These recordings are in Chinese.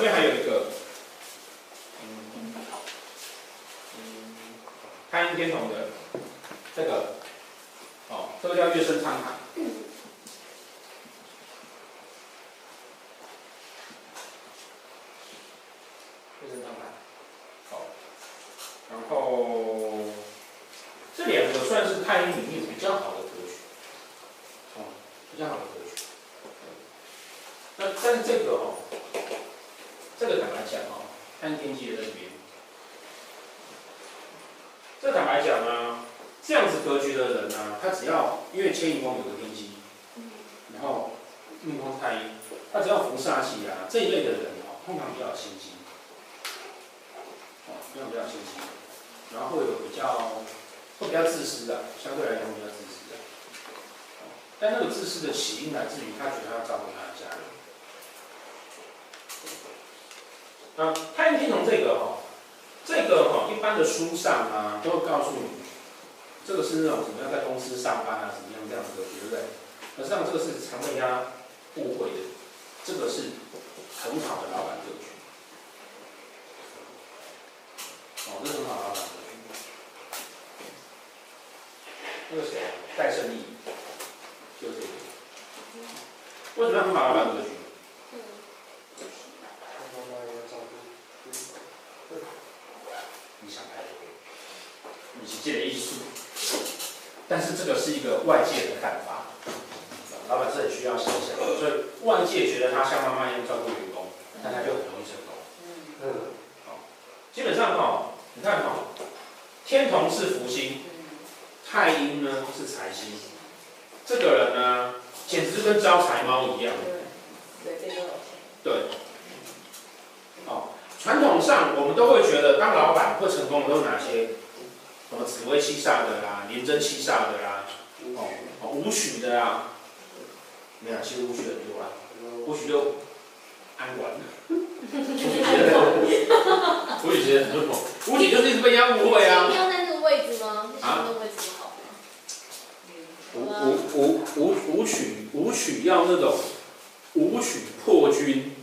这边还有一个，嗯，看一天总的这个，哦，这个叫月升常盘。月升常盘，好，然后这两个算是太阴领域比较好的格局，哦，比较好的格局。那但是这个哦。看天机也在里面。正坦白讲啊，这样子格局的人呢、啊，他只要因为迁移宫有个天机，然后命宫太阴，他只要逢煞气啊这一类的人哦、啊，通常比较心机，哦，通常比较心机，然后会有比较会比较自私的，相对来讲比较自私的。但那个自私的起因来自于他觉得他要照顾他的家人。啊。先从这个哈、哦，这个哈、哦，一般的书上啊，都会告诉你，这个是那种怎么样在公司上班啊，怎么样这样子的，对不对？可是呢，这个是常被人家误会的，这个是很好的老板格局。哦，这是很好的老板格局。那个谁啊，戴胜利，就这个。为什么很好老板格局？这个是一个外界的看法，老板是很需要想想，所以外界觉得他像妈妈一样照顾员工，那他就很容易成功。嗯，好，基本上哈、你看哈、天同是福星，太阴呢是财星，这个人呢，简直就跟招财猫一样。对，对，好、哦，传统上我们都会觉得当老板会成功的都是哪些？什么紫薇七煞的啦，廉贞七煞的啦，哦，武曲的啊，没有，其实五曲很多啊，五曲就安完了。我以前很猛，我以前就是被人家误会啊。你要在那个位置吗？啊，那个位置不好吗？五五五五曲五曲要那种五曲破军，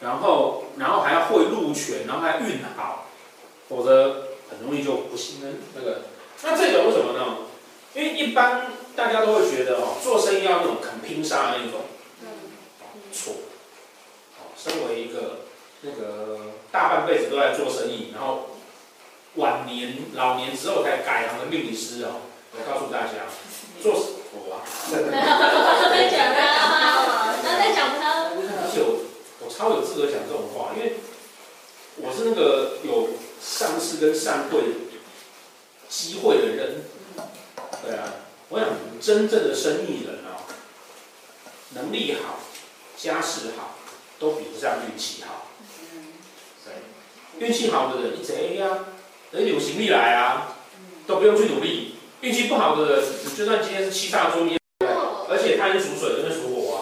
然后然后还要会路拳，然后还运好，否则很容易就不信任那个。那这个为什么呢？因为一般大家都会觉得哦，做生意要那种肯拼杀的那种，错、身为一个那个大半辈子都在做生意，然后晚年老年之后才改行的命理师哦，我告诉大家，做我啊，在讲他，在讲他，而且我我超有资格讲这种话，因为我是那个有。上市跟上会机会的人。对啊我想真正的生意人啊能力好家世好都比不上运气好。运气好的人一直哎呀人有行李来啊都不用去努力。运气不好的人你就算今天是七煞中医而且他也是属水的因为属火啊。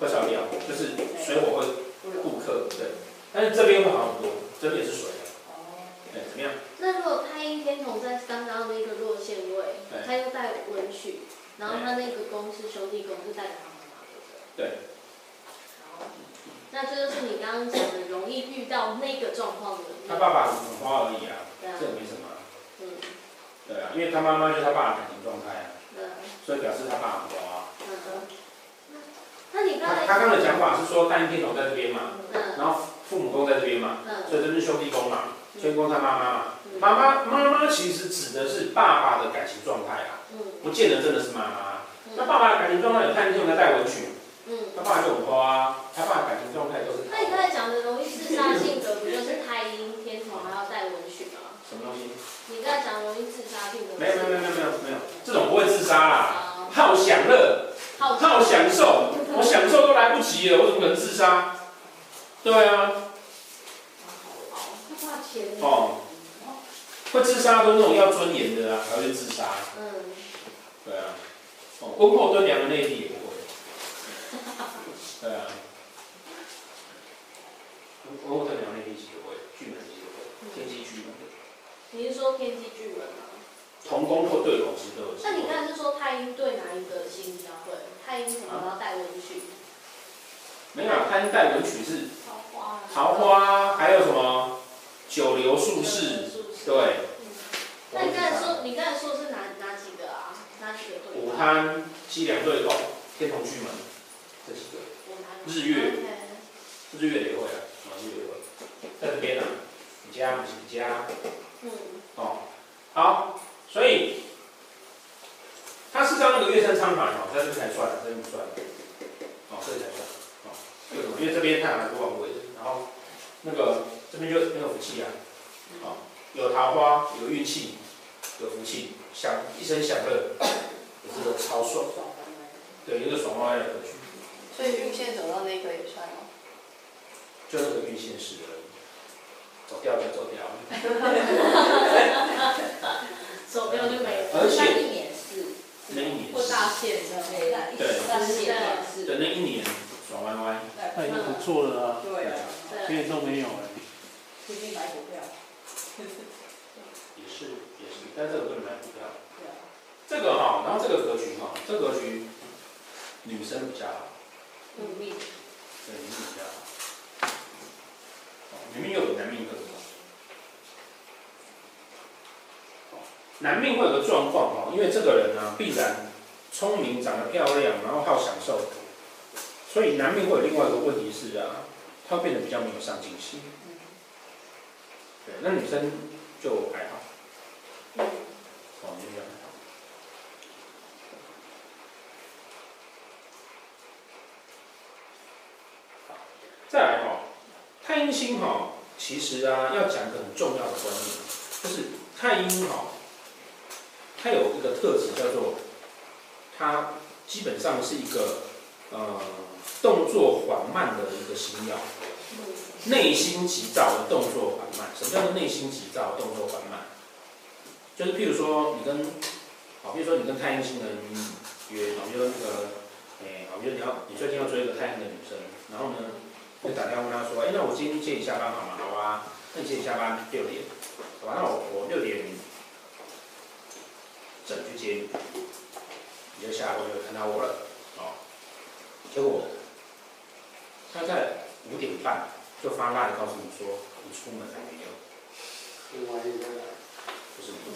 会烧掉。就是水火会顾客对。但是这边会好很多这边也是水。同在刚刚那个弱线位，他又带文曲，然后他那个宫是兄弟宫，就代表他妈妈。对。那这就是你刚刚讲的容易遇到那个状况的。他爸爸很花而已啊，这没什么。嗯。对啊，因为他妈妈就是他爸的感情状态啊，所以表示他爸很花。嗯那你刚他刚刚的讲法是说单一天同在这边嘛，然后父母宫在这边嘛，所以这是兄弟宫嘛。先攻他妈妈嘛。妈妈妈妈其实指的是爸爸的感情状态啊不见得真的是妈妈。那爸爸的感情状态有看见他带我去。他爸就花他爸的感情状态就是那你刚才讲的容易自杀性格不就是太阴天同还要带文去吗？什么东西？你在讲容易自杀性格没有没有没有没有没有这种不会自杀啊好享乐。好享受我享受都来不及了我怎么可能自杀？对啊。哦，会自杀都那种要尊严的啊，才会自杀。嗯，对啊，哦，温厚敦良的内地也不会。对啊，温温厚敦良内地也不会，巨门也不会，天机巨门。你是说天机巨门吗？同工或对口之都。那你刚才是说太阴对哪一个星比较会？太阴可能要带文曲、啊。没有，太阴带文曲是桃花，桃花还有什么？九流术士？对。那你刚才说，你刚才说是哪哪几个啊？哪几个对？午贪、西凉对宫、天童巨门，这几个。日月。日月也会啊，啊日月会，在这边啊，你家不是你家。嗯。哦，好。所以，他是照那个月升仓盘哦，在这边才算，这边不算，哦，这里才算，哦，为什么？因为这边太阳还不旺位的，然后那个这边就没有福气啊，哦，有桃花，有运气，有福气，享一生享乐，也是个超爽，对，一个爽歪歪的格局。所以运线走到那个也算吗，就那个运线是而已，走掉就走掉。走掉就没了，而且那一年是，那一年过大限的，对，大限也是，对，那一年爽歪歪，那已经不错了啊，对啊，一点都没有哎，最近买股票，也是也是，但这个不能买股票，这个哈，然后这个格局哈，这个格局女生比较好，女命，对，女命比较好，女命又比男命更好。男命会有个状况哈，因为这个人呢、啊、必然聪明、长得漂亮，然后好享受，所以男命会有另外一个问题是啊，他会变得比较没有上进心。对，那女生就还好。哦，女生还好。再来哈，太阴星哈，其实啊要讲个很重要的观念，就是太阴哈。它有一个特质叫做，它基本上是一个呃动作缓慢的一个星曜，内心急躁的动作缓慢。什么叫做内心急躁、动作缓慢？就是譬如说你跟，好，比如说你跟太阴星人约，好，比如说那个，哎，好，比如说你要你最近要追一个太阴的女生，然后呢，就打电话问她说，哎，那我今天接你下班好吗？好啊，那你接你下班六点，好吧，那我我六点整。去接你，你就下来就看到我了，哦。结果他在就发赖告诉你说，你出门还没有？不是你，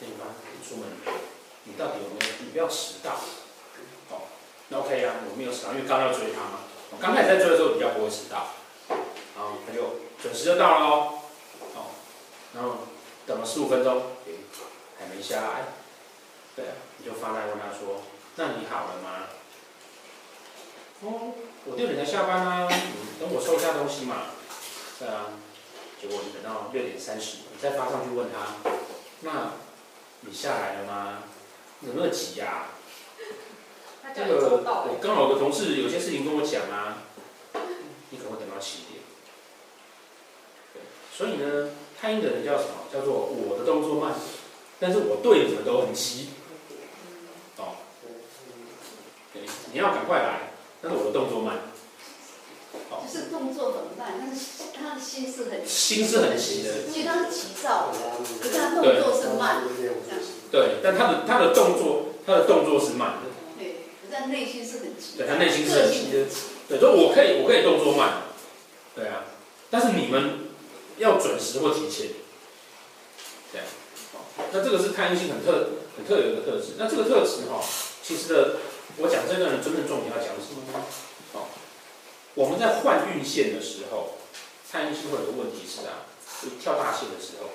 对吗？你出门没有？你到底有没有？你不要迟到。哦，那 OK 啊，我没有迟到，因为刚要追他嘛。我刚开始在追的时候比较不会迟到，然后他就准时就到了哦。哦，然后等了十五分钟。还没下来，对啊，你就发来问他说：“那你好了吗？”哦，我六点才下班啊，你等我收一下东西嘛。对啊，结果你等到六点三十，你再发上去问他：“那你下来了吗？有没有急呀？”这个我刚好有个同事有些事情跟我讲啊，你可能会等到七点。所以呢，太阴的人叫什么？叫做我的动作慢。但是我对你们都很急，哦，对，你要赶快来，但是我的动作慢，哦，就是动作很慢，但是他的心是很心是很急的，其实他是急躁的，可是他动作是慢。的，对，但他的他的动作他的动作是慢的，对，但内心是很急，对他内心是很急的，对，所以我可以我可以动作慢，对啊，但是你们要准时或提前，对。那这个是太阴星很特很特有的特质。那这个特质哈，其实的，我讲这个人真正重点要讲什么呢？哦，我们在换运线的时候，太阴星会有个问题是啊，就跳大线的时候，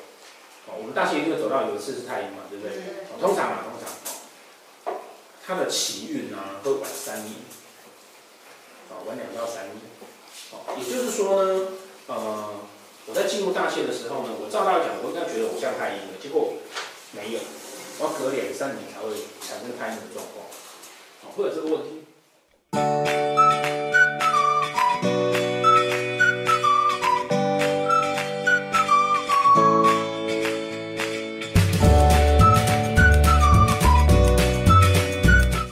哦，我们大线一定会走到有一次是太阴嘛，对不对？哦，通常嘛，通常，它的起运啊会晚三年，啊，晚两到三年，哦，也就是说呢，呃。我在进入大线的时候呢，我照道理讲，我应该觉得我像太阴的，结果没有，我要隔两三年才会产生太阴的状况，啊，会有这个问题。